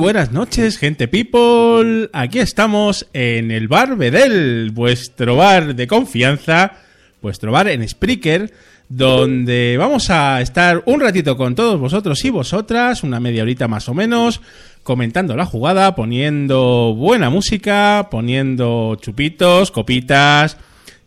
Buenas noches, gente people. Aquí estamos en el bar Bedel, vuestro bar de confianza, vuestro bar en Spreaker, donde vamos a estar un ratito con todos vosotros y vosotras, una media horita más o menos, comentando la jugada, poniendo buena música, poniendo chupitos, copitas,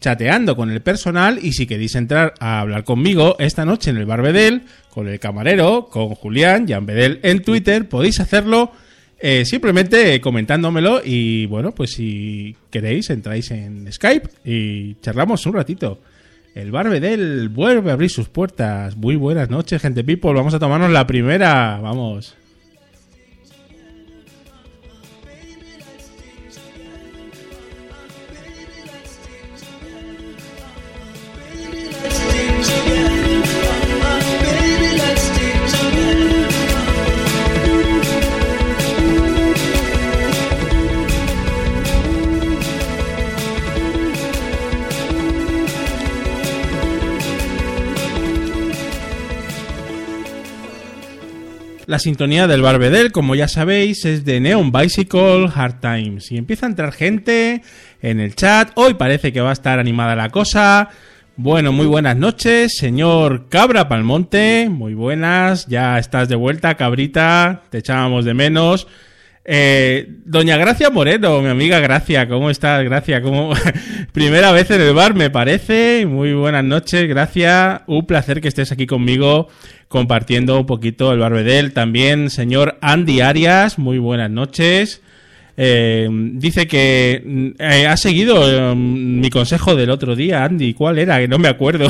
chateando con el personal y si queréis entrar a hablar conmigo esta noche en el Bar Bedel, con el camarero, con Julián, Jan Bedel en Twitter, podéis hacerlo eh, simplemente comentándomelo y bueno, pues si queréis entráis en Skype y charlamos un ratito. El Bar Bedel vuelve a abrir sus puertas. Muy buenas noches, gente people. Vamos a tomarnos la primera. Vamos. La sintonía del Barbedel, como ya sabéis, es de Neon Bicycle Hard Times. Y empieza a entrar gente en el chat. Hoy parece que va a estar animada la cosa. Bueno, muy buenas noches, señor Cabra Palmonte. Muy buenas, ya estás de vuelta, cabrita. Te echábamos de menos. Eh, Doña Gracia Moreno, mi amiga Gracia, ¿cómo estás, Gracia? ¿Cómo... Primera vez en el bar, me parece. Muy buenas noches, Gracia. Un placer que estés aquí conmigo compartiendo un poquito el Barbedel. También, señor Andy Arias, muy buenas noches. Eh, dice que eh, ha seguido eh, mi consejo del otro día, Andy. ¿Cuál era? Que no me acuerdo.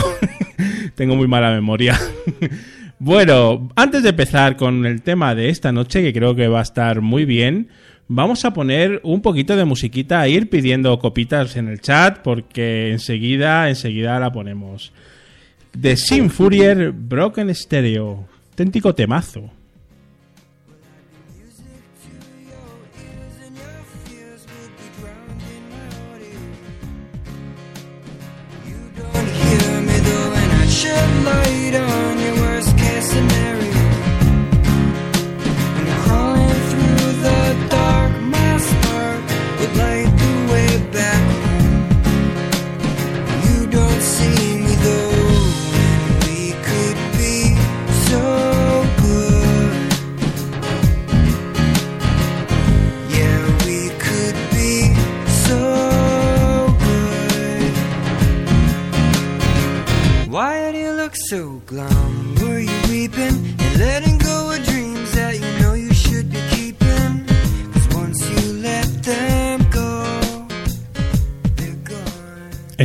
Tengo muy mala memoria. Bueno, antes de empezar con el tema de esta noche, que creo que va a estar muy bien, vamos a poner un poquito de musiquita, a ir pidiendo copitas en el chat, porque enseguida, enseguida la ponemos. The Sin Furier Broken Stereo, auténtico temazo.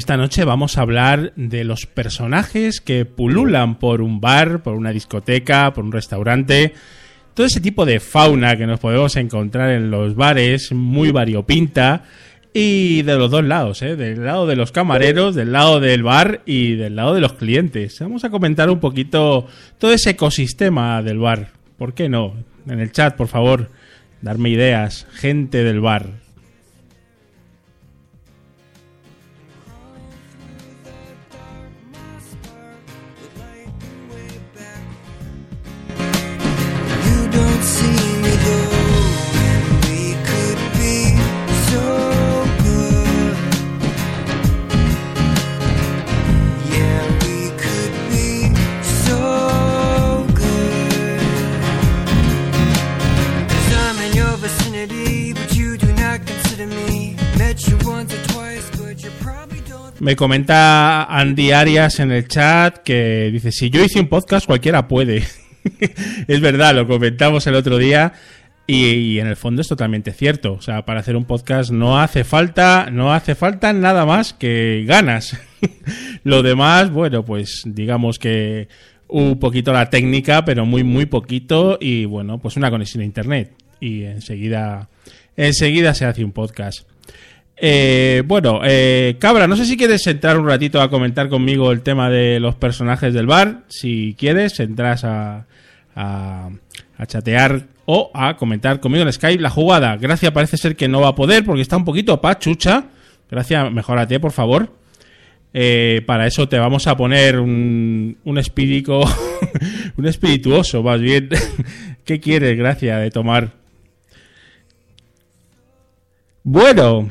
Esta noche vamos a hablar de los personajes que pululan por un bar, por una discoteca, por un restaurante. Todo ese tipo de fauna que nos podemos encontrar en los bares, muy variopinta. Y de los dos lados, ¿eh? del lado de los camareros, del lado del bar y del lado de los clientes. Vamos a comentar un poquito todo ese ecosistema del bar. ¿Por qué no? En el chat, por favor, darme ideas. Gente del bar. Me comenta Andy Arias en el chat que dice, si yo hice un podcast, cualquiera puede. es verdad, lo comentamos el otro día y, en el fondo es totalmente cierto. O sea, para hacer un podcast no hace falta, no hace falta nada más que ganas. lo demás, bueno, pues digamos que un poquito la técnica, pero muy, muy poquito y bueno, pues una conexión a internet y enseguida, enseguida se hace un podcast. Eh, bueno, eh, Cabra, no sé si quieres entrar un ratito a comentar conmigo el tema de los personajes del bar. Si quieres, entras a, a, chatear o a comentar conmigo en Skype la jugada. Gracias, parece ser que no va a poder porque está un poquito pachucha. Gracias, mejorate, por favor. Eh, para eso te vamos a poner un, un espíritu, un espirituoso, más bien, ¿Qué quieres, gracia, de tomar? Bueno,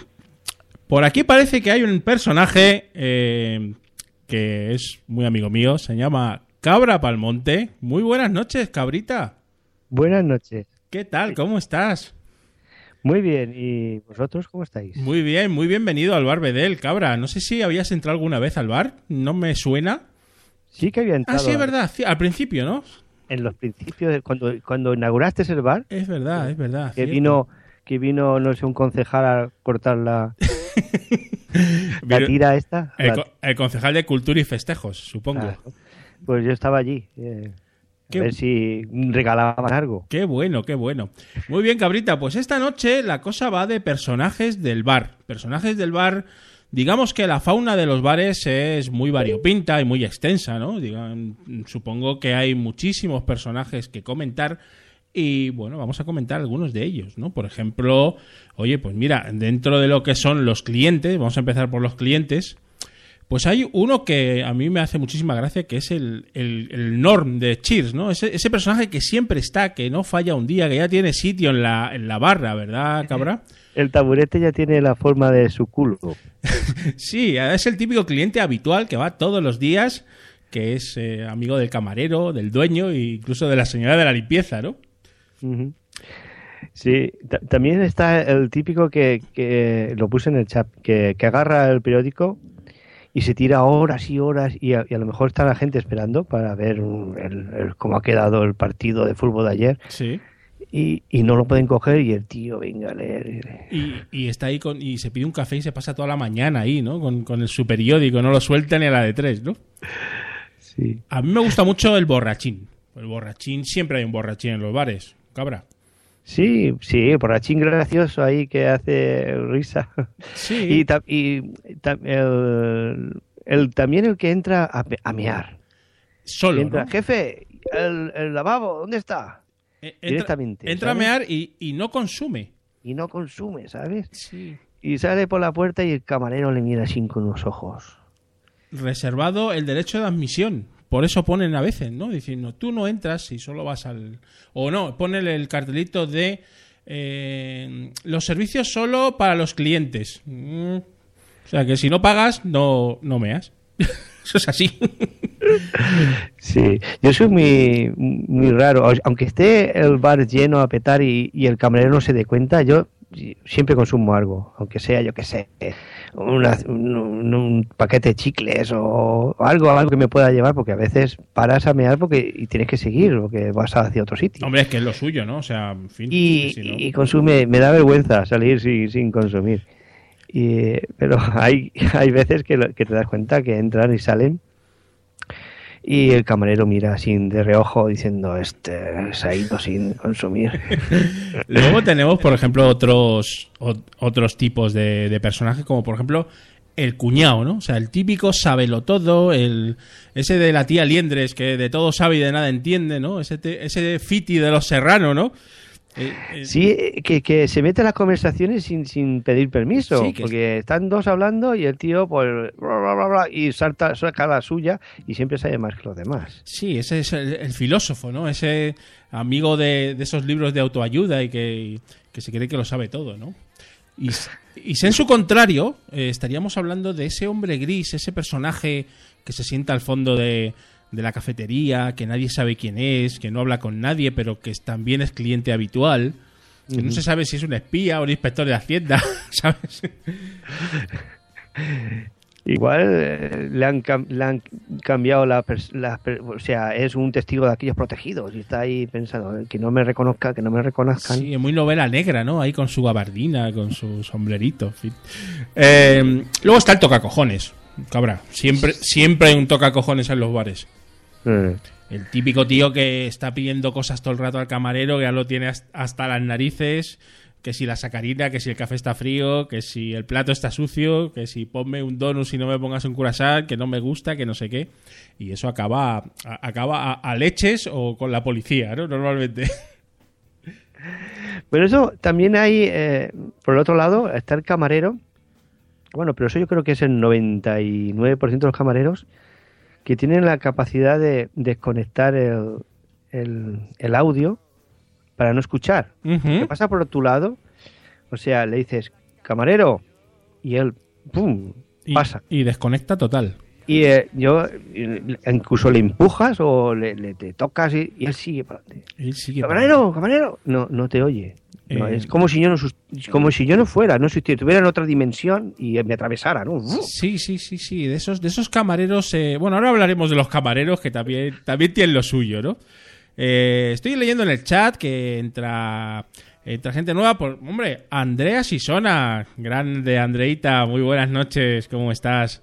por aquí parece que hay un personaje eh, que es muy amigo mío, se llama Cabra Palmonte. Muy buenas noches, cabrita. Buenas noches. ¿Qué tal? ¿Cómo estás? Muy bien, ¿y vosotros cómo estáis? Muy bien, muy bienvenido al bar Bedel, cabra. No sé si habías entrado alguna vez al bar, no me suena. Sí que había entrado. Ah, sí, es verdad, al principio, ¿no? En los principios, cuando, cuando inauguraste el bar, Es verdad, es verdad. que cierto. vino, que vino, no sé, un concejal a cortar la, la tira esta. el, la- co- el concejal de Cultura y Festejos, supongo. Pues yo estaba allí. eh, Qué- a ver si regalaban algo. Qué bueno, qué bueno. Muy bien, cabrita. Pues esta noche la cosa va de personajes del bar. Personajes del bar. Digamos que la fauna de los bares es muy variopinta y muy extensa, ¿no? Digan, supongo que hay muchísimos personajes que comentar y bueno, vamos a comentar algunos de ellos, ¿no? Por ejemplo, oye, pues mira, dentro de lo que son los clientes, vamos a empezar por los clientes, pues hay uno que a mí me hace muchísima gracia, que es el, el- el Norm de Cheers, ¿no? Ese, ese personaje que siempre está, que no falla un día, que ya tiene sitio en la, en la barra, ¿verdad, cabra? El taburete ya tiene la forma de su culo. Sí, es el típico cliente habitual que va todos los días, que es eh, amigo del camarero, del dueño e incluso de la señora de la limpieza, ¿no? Sí, ta- también está el típico que, que lo puse en el chat, que, que agarra el periódico y se tira horas y horas y a, y a lo mejor está la gente esperando para ver un- el- el- cómo ha quedado el partido de fútbol de ayer Sí. y, y no lo pueden coger y el tío venga a leer. Y, y está ahí con, y se pide un café y se pasa toda la mañana ahí, ¿no? Con, con el su periódico, no lo suelta ni a la de tres, ¿no? Sí. A mí me gusta mucho el borrachín. El borrachín, siempre hay un borrachín en los bares, cabra. Sí, sí, borrachín gracioso ahí que hace risa. Sí. Y, el, el- también el que entra a, a mear. Solo, entra, ¿no? jefe, el, el lavabo, ¿dónde está? Eh, Entra, directamente, Entra a mear y, y no consume. Y no consume, ¿sabes? Sí. Y sale por la puerta y el camarero le mira así con los ojos. Reservado el derecho de admisión. Por eso ponen a veces, ¿no? Diciendo, tú no entras y solo vas al... O no, ponen el cartelito de... eh, los servicios solo para los clientes. Mm. O sea, que si no pagas, no, no meas. Eso es así. Sí, yo soy muy, muy raro. Aunque esté el bar lleno a petar y, y el camarero no se dé cuenta, yo siempre consumo algo. Aunque sea, yo que sé, una- un, paquete de chicles o algo, algo que me pueda llevar, porque a veces paras a mear porque, y tienes que seguir porque vas hacia otro sitio. Hombre, es que es lo suyo, ¿no? O sea, en fin. y, si no- y consume, me da vergüenza salir sin, sin consumir. Y, pero hay, hay veces que, lo- que te das cuenta que entran y salen y el camarero mira así de reojo diciendo, este se ha ido sin consumir. Luego tenemos, por ejemplo, otros, ot- otros tipos de, de personajes, como por ejemplo el cuñado, ¿no? O sea, el típico sabelo todo, el, ese de la tía Liendres que de todo sabe y de nada entiende, ¿no? Ese, te- ese fiti de los serranos, ¿no? Eh, eh, Sí, que, que se mete en las conversaciones sin, sin pedir permiso, Sí, porque están dos hablando y el tío pues bla, bla, bla, bla, y salta, saca la suya y siempre sabe más que los demás. Sí, ese es el, el filósofo, ¿no? Ese amigo de, de esos libros de autoayuda y que, que se cree que lo sabe todo, ¿no? Y, y si en su contrario, eh, estaríamos hablando de ese hombre gris, ese personaje que se sienta al fondo de, de la cafetería, que nadie sabe quién es, que no habla con nadie, pero que también es cliente habitual, que no se sabe si es un espía o un inspector de Hacienda, ¿sabes? Igual eh, le, han le han cambiado la, o sea, es un testigo de aquellos protegidos y está ahí pensando que no me reconozca, que no me reconozcan. Sí, es muy novela negra, ¿no? Ahí con su gabardina, con su sombrerito, en fin. Eh, luego está el tocacojones, cabra. Siempre, siempre hay un tocacojones en los bares. Mm. El típico tío que está pidiendo cosas todo el rato al camarero, que ya lo tiene has- hasta las narices, que si la sacarina, que si el café está frío, que si el plato está sucio, que si ponme un donut si no me pongas un curasán, que no me gusta, que no sé qué. Y eso acaba, a- acaba a, a leches o con la policía, ¿no? Normalmente. Pero eso también hay, eh, por el otro lado, está el camarero. Bueno, pero eso yo creo que es el 99% de los camareros que tienen la capacidad de desconectar el, el, el audio para no escuchar. Ujú. Que pasa por tu lado, o sea, le dices, camarero, y él, ¡pum! Y, pasa. y desconecta total. Y eh, yo, incluso le empujas o le, le- te tocas y, y él sigue para adelante. Él sigue Camarero, camarero, no, no te oye. No, Eh. es como si yo no como si yo no fuera, no si estuviera en otra dimensión y me atravesara, ¿no? Sí, sí, sí, sí. De esos, de esos camareros. eh, bueno, ahora hablaremos de los camareros que también, también tienen lo suyo, ¿no? Eh, estoy leyendo en el chat que entra, entra gente nueva. Por, hombre, Andrea Sisona, grande Andreita, muy buenas noches, ¿cómo estás?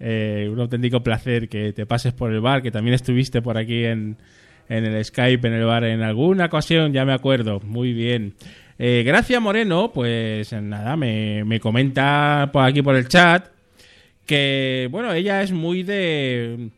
Eh, un auténtico placer que te pases por el bar, que también estuviste por aquí en, en el Skype, en el bar en alguna ocasión, ya me acuerdo. Muy bien. Eh, Gracia Moreno, pues nada, me, me comenta por aquí por el chat que, bueno, ella es muy de,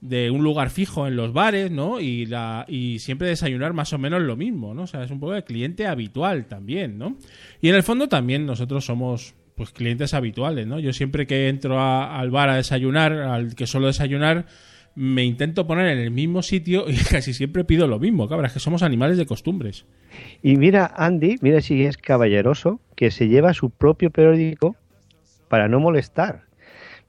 de un lugar fijo en los bares, ¿no? Y, la, y siempre desayunar más o menos lo mismo, ¿no? O sea, es un poco de cliente habitual también, ¿no? Y en el fondo también nosotros somos, pues, clientes habituales, ¿no? Yo siempre que entro al bar a desayunar, al que suelo desayunar, me intento poner en el mismo sitio y casi siempre pido lo mismo, cabras, que somos animales de costumbres. Y mira, Andy, mira si es caballeroso, que se lleva su propio periódico para no molestar.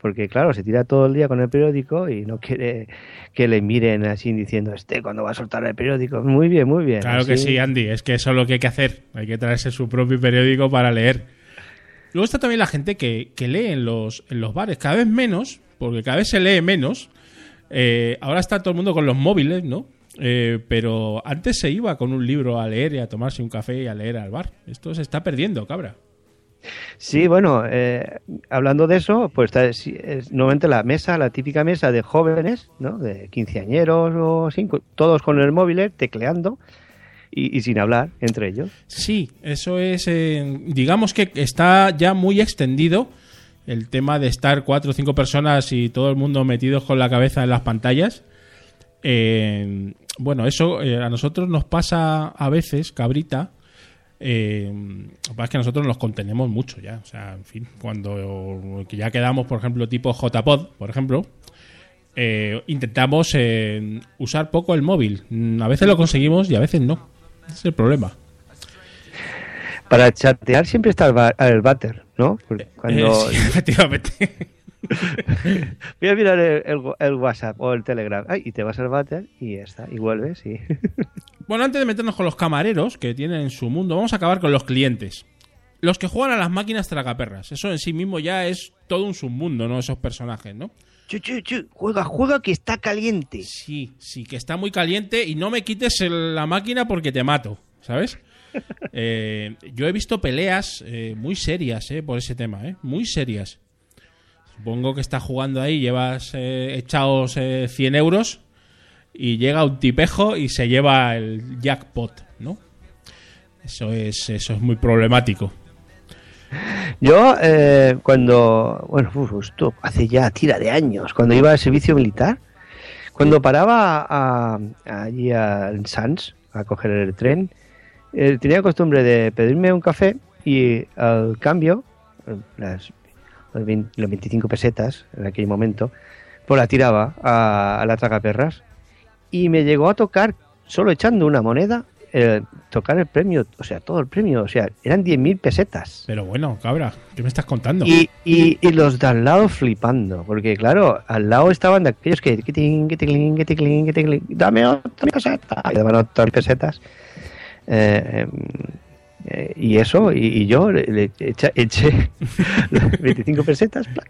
Porque claro, se tira todo el día con el periódico y no quiere que le miren así diciendo, este, cuando va a soltar el periódico? Muy bien, muy bien. Claro que sí, Andy, es que eso es lo que hay que hacer. Hay que traerse su propio periódico para leer. Luego está también la gente que, que lee en los, en los bares, cada vez menos, porque cada vez se lee menos. Eh, ahora está todo el mundo con los móviles, ¿no? Eh, pero antes se iba con un libro a leer y a tomarse un café y a leer al bar. Esto se está perdiendo, cabra. Sí, bueno, eh, hablando de eso, pues es normalmente la mesa, la típica mesa de jóvenes, ¿no? De quinceañeros o así, co- todos con el móvil, tecleando y, y sin hablar entre ellos. Sí, eso es. eh, digamos que está ya muy extendido el tema de estar cuatro o cinco personas y todo el mundo metidos con la cabeza en las pantallas. Eh, bueno, eso eh, a nosotros nos pasa a veces, cabrita. Eh, lo que pasa es que nosotros nos contenemos mucho ya. O sea, en fin, cuando ya quedamos, por ejemplo, tipo JPod, por ejemplo, eh, intentamos eh, usar poco el móvil. A veces lo conseguimos y a veces no. Es el problema. Para chatear siempre está el, ba- el váter, ¿no? Porque Cuando Eh, sí, efectivamente. voy a mirar el, el- el WhatsApp o el Telegram, ay, y te vas al váter y ya está, y vuelves y... Bueno, antes de meternos con los camareros que tienen su mundo, vamos a acabar con los clientes. Los que juegan a las máquinas tragaperras. Eso en sí mismo ya es todo un submundo, ¿no? Esos personajes, ¿no? Chu, chu, chu, juega, juega que está caliente. Sí, sí, que está muy caliente y no me quites el- la máquina porque te mato, ¿sabes? Eh, yo he visto peleas eh, muy serias eh, por ese tema. Muy serias. Supongo que estás jugando ahí, llevas echados eh, 100 euros y llega un tipejo y se lleva el jackpot, ¿no? Eso es, eso es muy problemático. Yo, eh, cuando, bueno, uf, esto hace ya tira de años, cuando iba al servicio militar, cuando paraba a- allí a, en Sans a coger el tren, eh, tenía costumbre de pedirme un café y al cambio, las, los 20 los 25 pesetas en aquel momento, pues la tiraba a, a la tragaperras y me llegó a tocar, solo echando una moneda, eh, tocar el premio, o sea, todo el premio, o sea, eran 10.000 pesetas. Pero bueno, cabra, ¿qué me estás contando? Y, y, y los de al lado flipando, porque claro, al lado estaban de aquellos que que ting, que ting, que ting, que dame otra peseta, y daban otras pesetas. Eh, eh, y eso, y, y yo le, le echa- eché las 25 pesetas plac,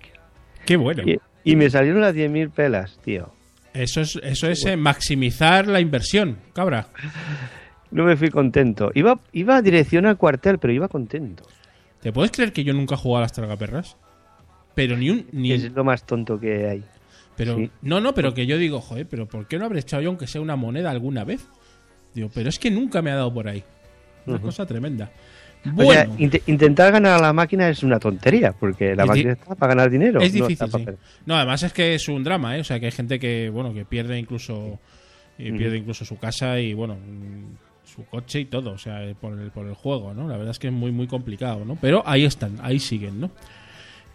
Qué bueno. y, y me salieron las 10.000 pelas, tío. Eso es, eso es eh, maximizar la inversión, cabra. No me fui contento. Iba, iba a dirección al cuartel, pero iba contento. ¿Te puedes creer que yo nunca he jugado a las tragaperras? Pero ni un. Ni, Es lo más tonto que hay. pero, sí. No, no, pero que yo digo, joder, pero ¿por qué no habré echado yo aunque sea una moneda alguna vez? Digo, pero es que nunca me ha dado por ahí. Una cosa tremenda. O Bueno, sea, int- intentar ganar a la máquina es una tontería, porque la Es máquina está para ganar dinero. es no difícil, está para sí. No, además es que es un drama, ¿eh? O sea, que hay gente que, bueno, que pierde incluso. pierde incluso su casa y, bueno, mm, su coche y todo, o sea, eh, por el, por el juego, ¿no? La verdad es que es muy, muy complicado, ¿no? Pero ahí están, ahí siguen, ¿no?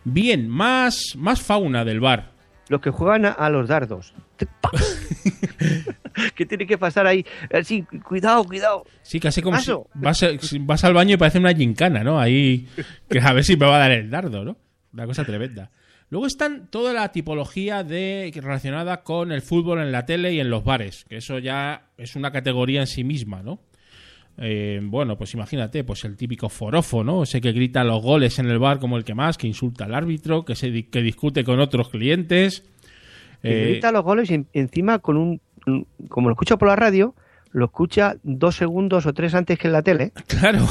Bien, más, más fauna del bar. Los que juegan a, a los dardos. ¿Qué tiene que pasar ahí? Así, cuidado, cuidado. Sí, casi como si Paso. vas, a- si vas al baño y parece una gincana, ¿no? Ahí, que a ver si me va a dar el dardo, ¿no? Una cosa tremenda. Luego están toda la tipología de relacionada con el fútbol en la tele y en los bares, que eso ya es una categoría en sí misma, ¿no? Eh, bueno, pues imagínate, pues el típico forofo, ¿no? Ese que grita los goles en el bar como el que más, que insulta al árbitro, que se que discute con otros clientes. Que Eh, grita los goles y en- encima con un- como lo escucha por la radio, lo escucha dos segundos o tres antes que en la tele claro.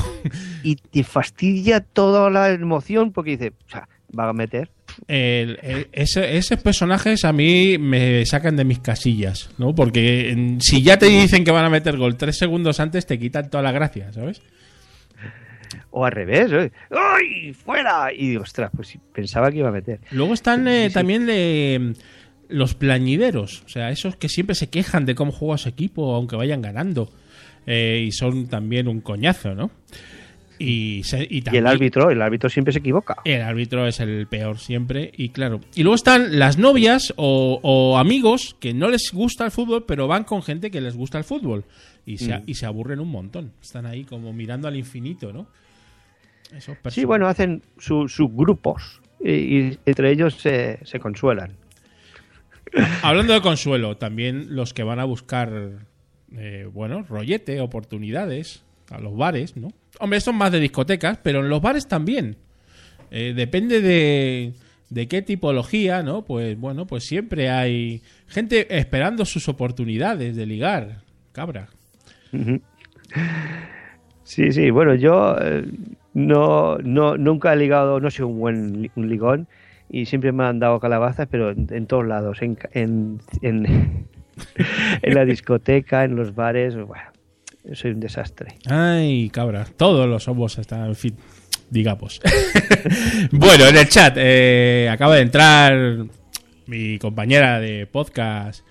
y te fastidia toda la emoción porque dice, o sea, va a meter. El- el- ese- esos personajes a mí me sacan de mis casillas, ¿no? Porque en- si ya te dicen que van a meter gol tres segundos antes, te quitan toda la gracia, ¿sabes? O al revés, ¿eh? ¡ay! ¡Fuera! Y digo, ostras, pues pensaba que iba a meter. Luego están eh, Sí, sí. también de, los plañideros, o sea, esos que siempre se quejan de cómo juega su equipo, aunque vayan ganando. Eh, y son también un coñazo, ¿no? Y, se- y Y también- el árbitro, el árbitro siempre se equivoca. El árbitro es el peor siempre, y claro. Y luego están las novias o, o amigos que no les gusta el fútbol, pero van con gente que les gusta el fútbol. Y se, Mm. y se aburren un montón. Están ahí como mirando al infinito, ¿no? Esos Sí, bueno, hacen su- sus grupos y, y entre ellos se, se consuelan. Hablando de consuelo, también los que van a buscar, eh, bueno, rollete, oportunidades a los bares, ¿no? Hombre, estos más de discotecas, pero en los bares también. Eh, depende de, de qué tipología, ¿no? Pues bueno, pues siempre hay gente esperando sus oportunidades de ligar, cabra. Sí, sí, bueno, yo eh, no, no, nunca he ligado, no soy un buen un ligón y siempre me han dado calabazas, pero en, todos lados, en, en, en, la discoteca, en los bares, bueno, soy un desastre. Ay, cabra, todos los somos hasta, en fin, digamos. bueno, en el chat eh, acaba de entrar mi compañera de podcast,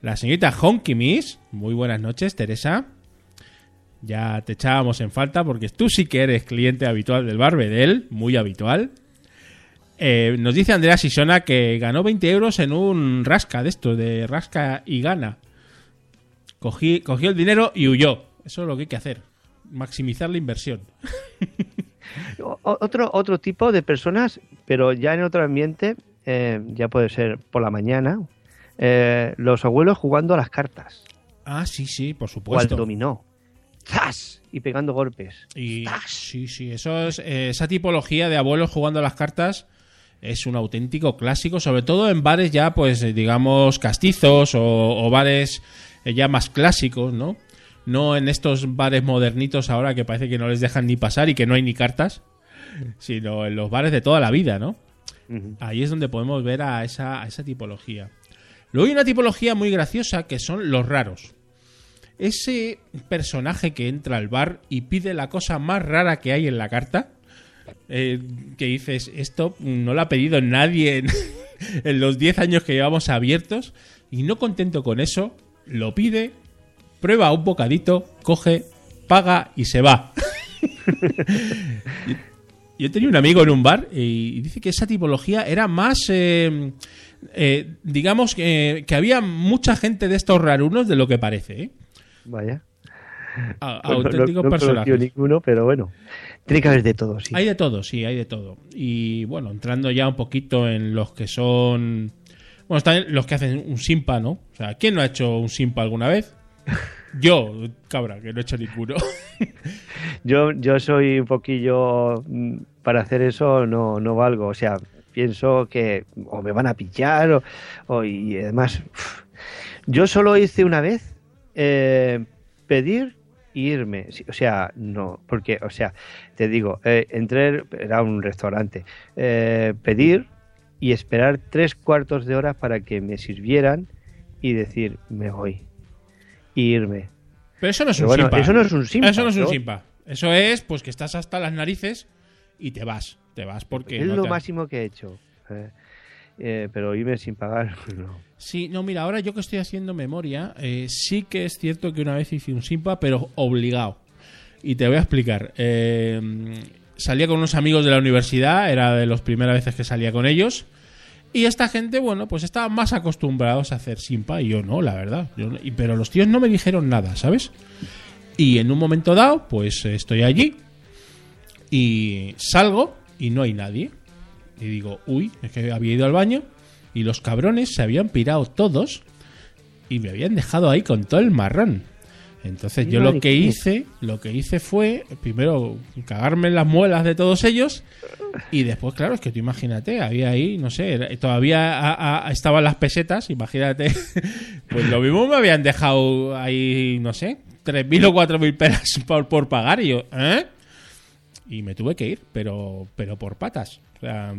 la señorita Honky Miss. Muy buenas noches, Teresa. Ya te echábamos en falta porque tú sí que eres cliente habitual del Barbedel, muy habitual. Eh, nos dice Andrea Sisona que ganó 20 euros en un rasca de esto, de rasca y gana. Cogí, cogió el dinero y huyó. Eso es lo que hay que hacer. Maximizar la inversión. Otro, otro tipo de personas, pero ya en otro ambiente, eh, ya puede ser por la mañana, eh, los abuelos jugando a las cartas Ah, sí, sí, por o al supuesto. dominó. ¡Zas! Y pegando golpes. Y sí, sí, eso es, eh, esa tipología de abuelos jugando a las cartas es un auténtico clásico, sobre todo en bares ya, pues, eh, digamos, castizos o, o bares eh, ya más clásicos, ¿no? No en estos bares modernitos ahora que parece que no les dejan ni pasar y que no hay ni cartas, sino en los bares de toda la vida, ¿no? Ahí es donde podemos ver a esa, a esa tipología. Luego hay una tipología muy graciosa que son los raros. Ese personaje que entra al bar y pide la cosa más rara que hay en la carta, eh, que dices, esto no lo ha pedido nadie en, los 10 años que llevamos abiertos, y no contento con eso, lo pide, prueba un bocadito, coge, paga y se va. Yo tenía un amigo en un bar y dice que esa tipología era más, eh, eh, digamos, que, que había mucha gente de estos rarunos de lo que parece. ¿eh? Vaya. A- Pues no- auténticos no, no personajes. ninguno, pero bueno. Tiene que haber de todo, sí. Hay de todo, sí, hay de todo. Y bueno, entrando ya un poquito en los que son. Bueno, están los que hacen un simpa, ¿no? O sea, ¿quién no ha hecho un simpa alguna vez? Yo, cabra, que no he hecho ninguno. Yo, yo soy un poquillo. mm, Para hacer eso no, no valgo. O sea, pienso que o me van a pillar o, o- y además. Yo solo hice una vez eh, pedir irme. O sea, no, porque, o sea, te digo, eh, entré, era un restaurante, eh, pedir y esperar tres cuartos de hora para que me sirvieran y decir, me voy. Y irme. Pero eso no es Pero un bueno, simpa. eso no es un simpa, Eso no es un. Eso es, pues que estás hasta las narices y te vas. Te vas porque. es no lo te- máximo que he hecho. Eh, eh, pero irme sin pagar, no. Sí, no, mira, ahora yo que estoy haciendo memoria, eh, sí que es cierto que una vez hice un simpa, pero obligado. Y te voy a explicar. Eh, salía con unos amigos de la universidad, era de las primeras veces que salía con ellos. Y esta gente, bueno, pues estaban más acostumbrados a hacer simpa y yo no, la verdad. Yo no- y- pero los tíos no me dijeron nada, ¿sabes? Y en un momento dado, pues estoy allí y salgo y no hay nadie. Y digo, uy, es que había ido al baño y los cabrones se habían pirado todos y me habían dejado ahí con todo el marrón. Entonces yo lo que hice, lo que hice fue primero cagarme en las muelas de todos ellos y después, claro, es que tú imagínate, había ahí, no sé, todavía a- a- estaban las pesetas, imagínate, pues lo mismo me habían dejado ahí, no sé, 3.000 o 4.000 pelas por, por pagar y yo, ¿eh? Y me tuve que ir, pero, pero por patas. Sea,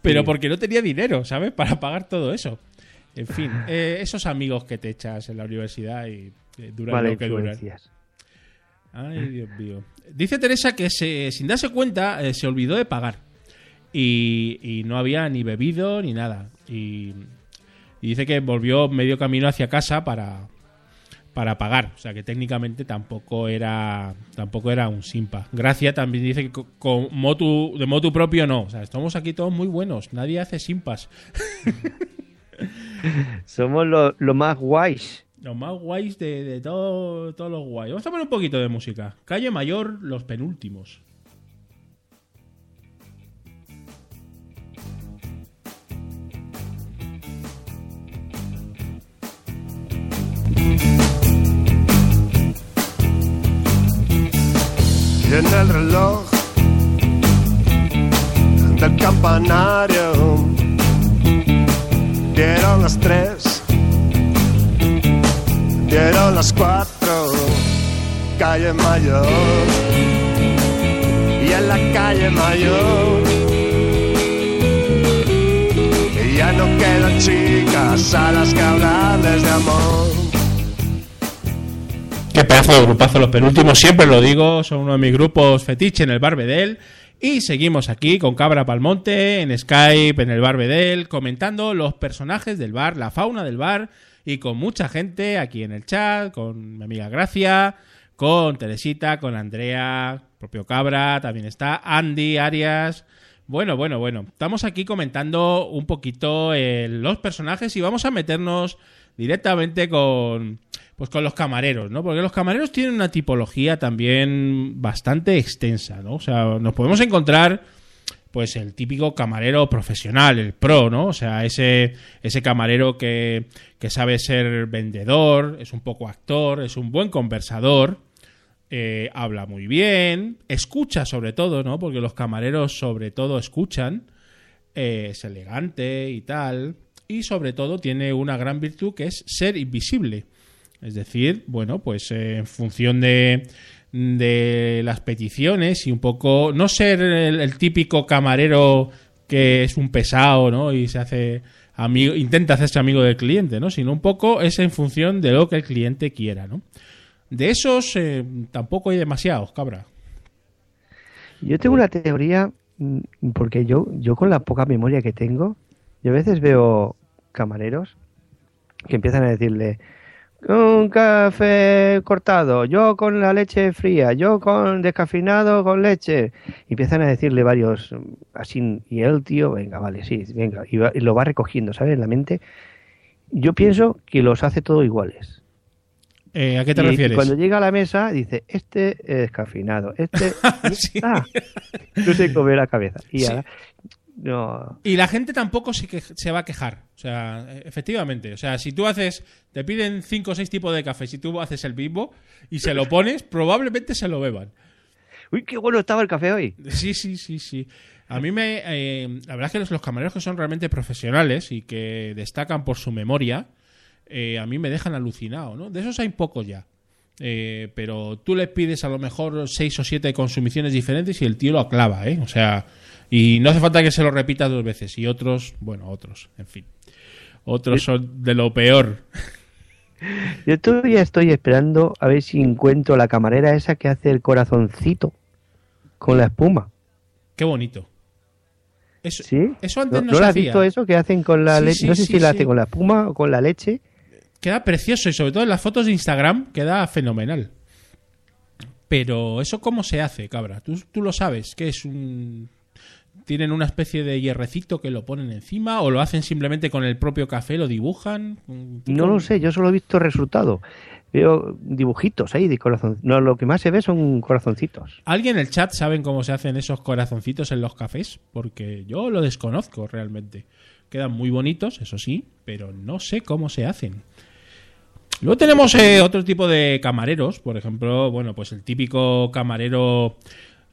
pero porque no tenía dinero, ¿sabes? Para pagar todo eso. En fin, eh, esos amigos que te echas en la universidad y eh, duran Malas lo que duran. Ay, Dios mío. Dice Teresa que se- sin darse cuenta eh, se olvidó de pagar. Y, y no había ni bebido ni nada. Y, y dice que volvió medio camino hacia casa para, para pagar. O sea que técnicamente tampoco era tampoco era un simpa. Gracia también dice que co- con motu, de motu propio no. O sea, estamos aquí todos muy buenos. Nadie hace simpas. Somos los los más guays. Los más guays de, de todo, todos los guays. Vamos a poner un poquito de música. Calle Mayor, los penúltimos. En el reloj del campanario dieron las tres, dieron las cuatro, calle mayor. Y en la calle mayor ya no quedan chicas a las que de amor. Qué pedazo de grupazo los penúltimos, siempre lo digo, son uno de mis grupos fetiche en el Barbedel. Y seguimos aquí con Cabra Palmonte, en Skype, en el Barbedel, comentando los personajes del bar, la fauna del bar, y con mucha gente aquí en el chat, con mi amiga Gracia, con Teresita, con Andrea, propio Cabra, también está Andy, Arias. Bueno, bueno, bueno. Estamos aquí comentando un poquito eh, los personajes y vamos a meternos directamente con pues con los camareros, ¿no? Porque los camareros tienen una tipología también bastante extensa, ¿no? O sea, nos podemos encontrar pues el típico camarero profesional, el pro, ¿no? O sea, ese, ese camarero que, que sabe ser vendedor, es un poco actor, es un buen conversador, eh, habla muy bien, escucha sobre todo, ¿no? Porque los camareros sobre todo escuchan, eh, es elegante y tal, y sobre todo tiene una gran virtud que es ser invisible. Es decir, bueno, pues eh, en función de, de las peticiones y un poco no ser el, típico camarero que es un pesado, ¿no? Y se hace amigo, intenta hacerse amigo del cliente, ¿no? Sino un poco es en función de lo que el cliente quiera, ¿no? De esos eh, tampoco hay demasiados, cabra. Yo tengo una teoría, mm, porque yo, yo con la poca memoria que tengo, yo a veces veo camareros que empiezan a decirle un café cortado, yo con la leche fría, yo con descafeinado con leche. Y empiezan a decirle varios mm, así, y el tío, venga, vale, sí, venga, y, va- y lo va recogiendo, ¿sabes? En la mente. Yo pienso que los hace todos iguales. Eh, ¿A qué te Y- y refieres? cuando llega a la mesa dice, este es descafeinado, este Sí. ah, no se come la cabeza. Y Sí. ahora, no, Y la gente tampoco se, que- se va a quejar. O sea, efectivamente. O sea, si tú haces. Te piden cinco o seis tipos de café. Si tú haces el mismo y se lo pones, probablemente se lo beban. uy, qué bueno estaba el café hoy. Sí, sí, sí, sí. A mí me. eh, la verdad es que los, los camareros que son realmente profesionales y que destacan por su memoria, eh, a mí me dejan alucinado, ¿no? De esos hay pocos ya. Eh, pero tú le pides a lo mejor seis o siete consumiciones diferentes y el tío lo aclava, ¿eh? O sea, y no hace falta que se lo repita dos veces. Y otros, bueno, otros, en fin. Otros son de lo peor. Yo todavía estoy esperando a ver si encuentro la camarera esa que hace el corazoncito con la espuma. Qué bonito. Eso, ¿Sí? eso antes ¿No, no, ¿no lo has hacía. visto eso que hacen con la Sí, leche? sí, no sé si la hace con la espuma o con la leche. Queda precioso y sobre todo en las fotos de Instagram queda fenomenal. Pero eso cómo se hace, cabra. Tú, tú lo sabes, que es un... tienen una especie de hierrecito que lo ponen encima o lo hacen simplemente con el propio café, lo dibujan. No lo sé, yo solo he visto resultados. Veo dibujitos ahí de corazón. No, lo que más se ve son corazoncitos. ¿Alguien en el chat saben cómo se hacen esos corazoncitos en los cafés? Porque yo lo desconozco realmente. Quedan muy bonitos, eso sí, pero no sé cómo se hacen. Luego tenemos eh, otro tipo de camareros, por ejemplo, bueno, pues el típico camarero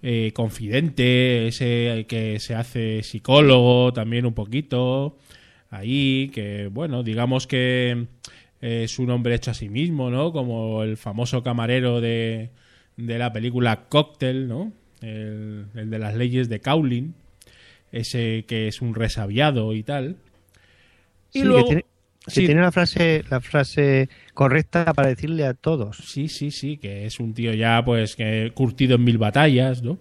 eh, confidente, ese que se hace psicólogo también un poquito, ahí, que bueno, digamos que es un hombre hecho a sí mismo, ¿no? Como el famoso camarero de, de la película Cocktail, ¿no? El, el de las leyes de Cowling, ese que es un resabiado y tal. Y Sí, luego... que tiene, que Sí. tiene la frase, la frase correcta para decirle a todos. Sí, sí, sí, que es un tío ya, pues, que curtido en mil batallas, ¿no?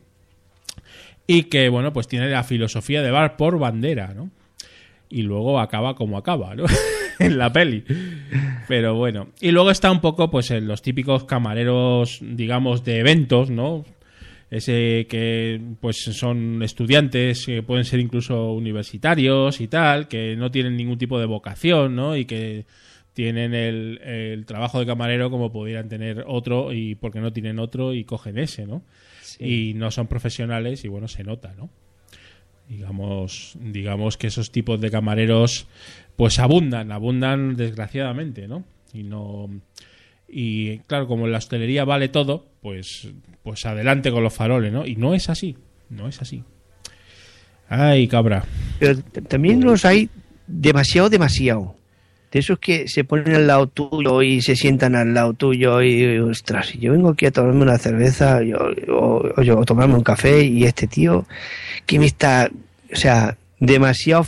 Y que, bueno, pues tiene la filosofía de bar por bandera, ¿no? Y luego acaba como acaba, ¿no? en la peli. Pero bueno. Y luego está un poco, pues, en los típicos camareros, digamos, de eventos, ¿no? Ese que, pues, son estudiantes, que pueden ser incluso universitarios y tal, que no tienen ningún tipo de vocación, ¿no? Y que tienen el, el trabajo de camarero como pudieran tener otro y porque no tienen otro y cogen ese, ¿no? Y no son profesionales y bueno, se nota, ¿no? Digamos, digamos que esos tipos de camareros pues abundan, abundan desgraciadamente, ¿no? Y no y claro, como en la hostelería vale todo, pues pues adelante con los faroles, ¿no? Y no es así, no es así. Ay, cabra. Pero también los hay demasiado, demasiado. De esos que se ponen al lado tuyo y se sientan al lado tuyo y, ostras, si yo vengo aquí a tomarme una cerveza yo, o, tomarme un café y este tío que me está, o sea, demasiado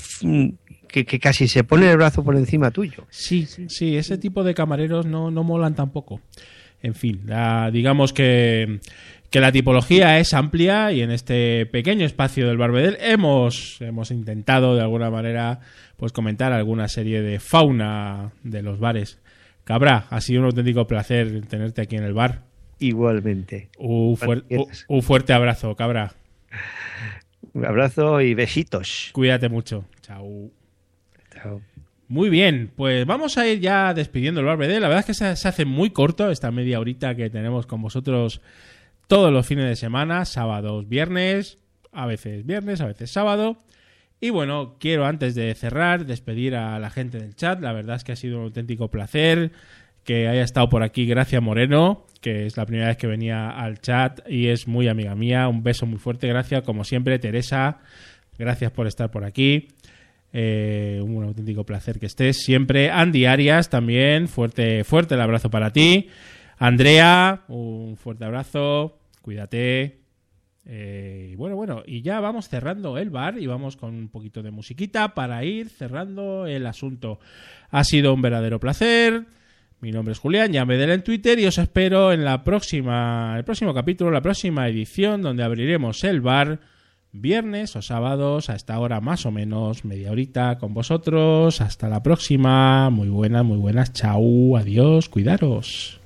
que, casi se pone el brazo por encima tuyo. Sí, sí, ese tipo de camareros no, no molan tampoco. En fin, digamos que, que la tipología es amplia y en este pequeño espacio del Barbedel hemos, hemos intentado de alguna manera pues comentar alguna serie de fauna de los bares. Cabra, ha sido un auténtico placer tenerte aquí en el bar. Igualmente. Un, fuer- un fuerte abrazo, Cabra. Un abrazo y besitos. Cuídate mucho. Chao. Chao. Muy bien, pues vamos a ir ya despidiendo el Barbedel. La verdad es que se, se hace muy corto esta media horita que tenemos con vosotros todos los fines de semana, sábados, viernes, a veces viernes, a veces sábado. Y bueno, quiero antes de cerrar despedir a la gente del chat. La verdad es que ha sido un auténtico placer que haya estado por aquí Gracia Moreno, que es la primera vez que venía al chat y es muy amiga mía. Un beso muy fuerte, Gracia. Como siempre, Teresa, gracias por estar por aquí. Eh, un auténtico placer que estés siempre. Andy Arias también, fuerte, fuerte el abrazo para ti. Andrea, un fuerte abrazo. Cuídate. Eh, bueno, bueno, y ya vamos cerrando el bar y vamos con un poquito de musiquita para ir cerrando el asunto. Ha sido un verdadero placer. Mi nombre es Julián, ya me den en Twitter y os espero en la próxima, el próximo capítulo, la próxima edición donde abriremos el bar viernes o sábados a esta hora más o menos, media horita con vosotros. Hasta la próxima. Muy buenas, muy buenas. Chau, adiós, cuidaros.